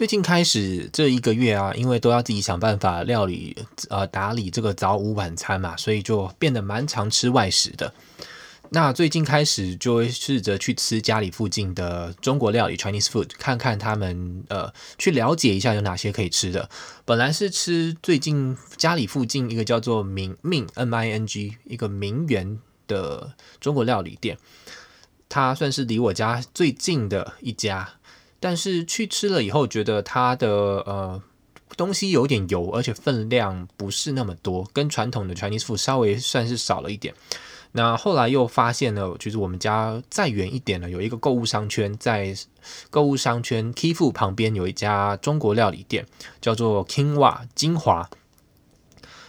最近开始这一个月啊，因为都要自己想办法料理呃打理这个早午晚餐嘛，所以就变得蛮常吃外食的。那最近开始就会试着去吃家里附近的中国料理 Chinese food，看看他们呃去了解一下有哪些可以吃的。本来是吃最近家里附近一个叫做明命 （M I N G） 一个名媛的中国料理店，它算是离我家最近的一家。但是去吃了以后，觉得它的呃东西有点油，而且分量不是那么多，跟传统的 Chinese food 稍微算是少了一点。那后来又发现了，就是我们家再远一点呢，有一个购物商圈，在购物商圈 k i f 旁边有一家中国料理店，叫做 Kingwa 金华。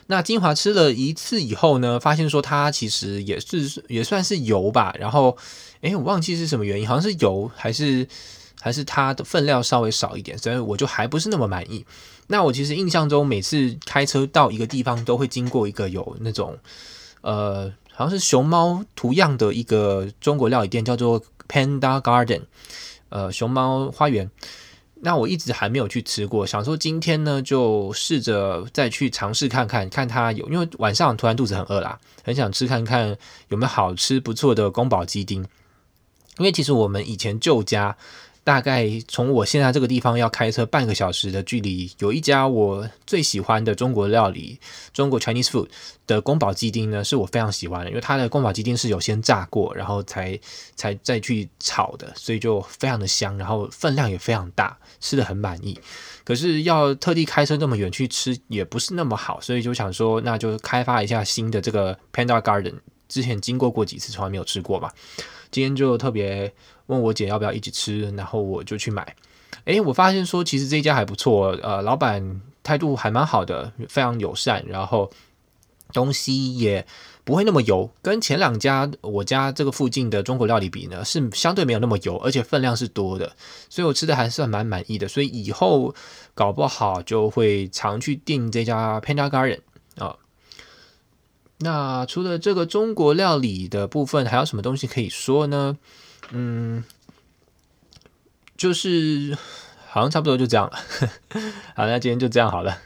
那金华吃了一次以后呢，发现说它其实也是也算是油吧。然后，诶，我忘记是什么原因，好像是油还是还是它的分量稍微少一点，所以我就还不是那么满意。那我其实印象中，每次开车到一个地方，都会经过一个有那种呃。好像是熊猫图样的一个中国料理店，叫做 Panda Garden，呃，熊猫花园。那我一直还没有去吃过，想说今天呢就试着再去尝试看看，看它有，因为晚上突然肚子很饿啦，很想吃看看有没有好吃不错的宫保鸡丁。因为其实我们以前旧家。大概从我现在这个地方要开车半个小时的距离，有一家我最喜欢的中国料理，中国 Chinese food 的宫保鸡丁呢，是我非常喜欢的，因为它的宫保鸡丁是有先炸过，然后才才再去炒的，所以就非常的香，然后分量也非常大，吃得很满意。可是要特地开车这么远去吃也不是那么好，所以就想说，那就开发一下新的这个 Panda Garden，之前经过过几次，从来没有吃过嘛。今天就特别问我姐要不要一起吃，然后我就去买。诶，我发现说其实这家还不错，呃，老板态度还蛮好的，非常友善，然后东西也不会那么油，跟前两家我家这个附近的中国料理比呢，是相对没有那么油，而且分量是多的，所以我吃的还算蛮满意的。所以以后搞不好就会常去订这家 Panda Garden 啊。那除了这个中国料理的部分，还有什么东西可以说呢？嗯，就是好像差不多就这样了。好，那今天就这样好了。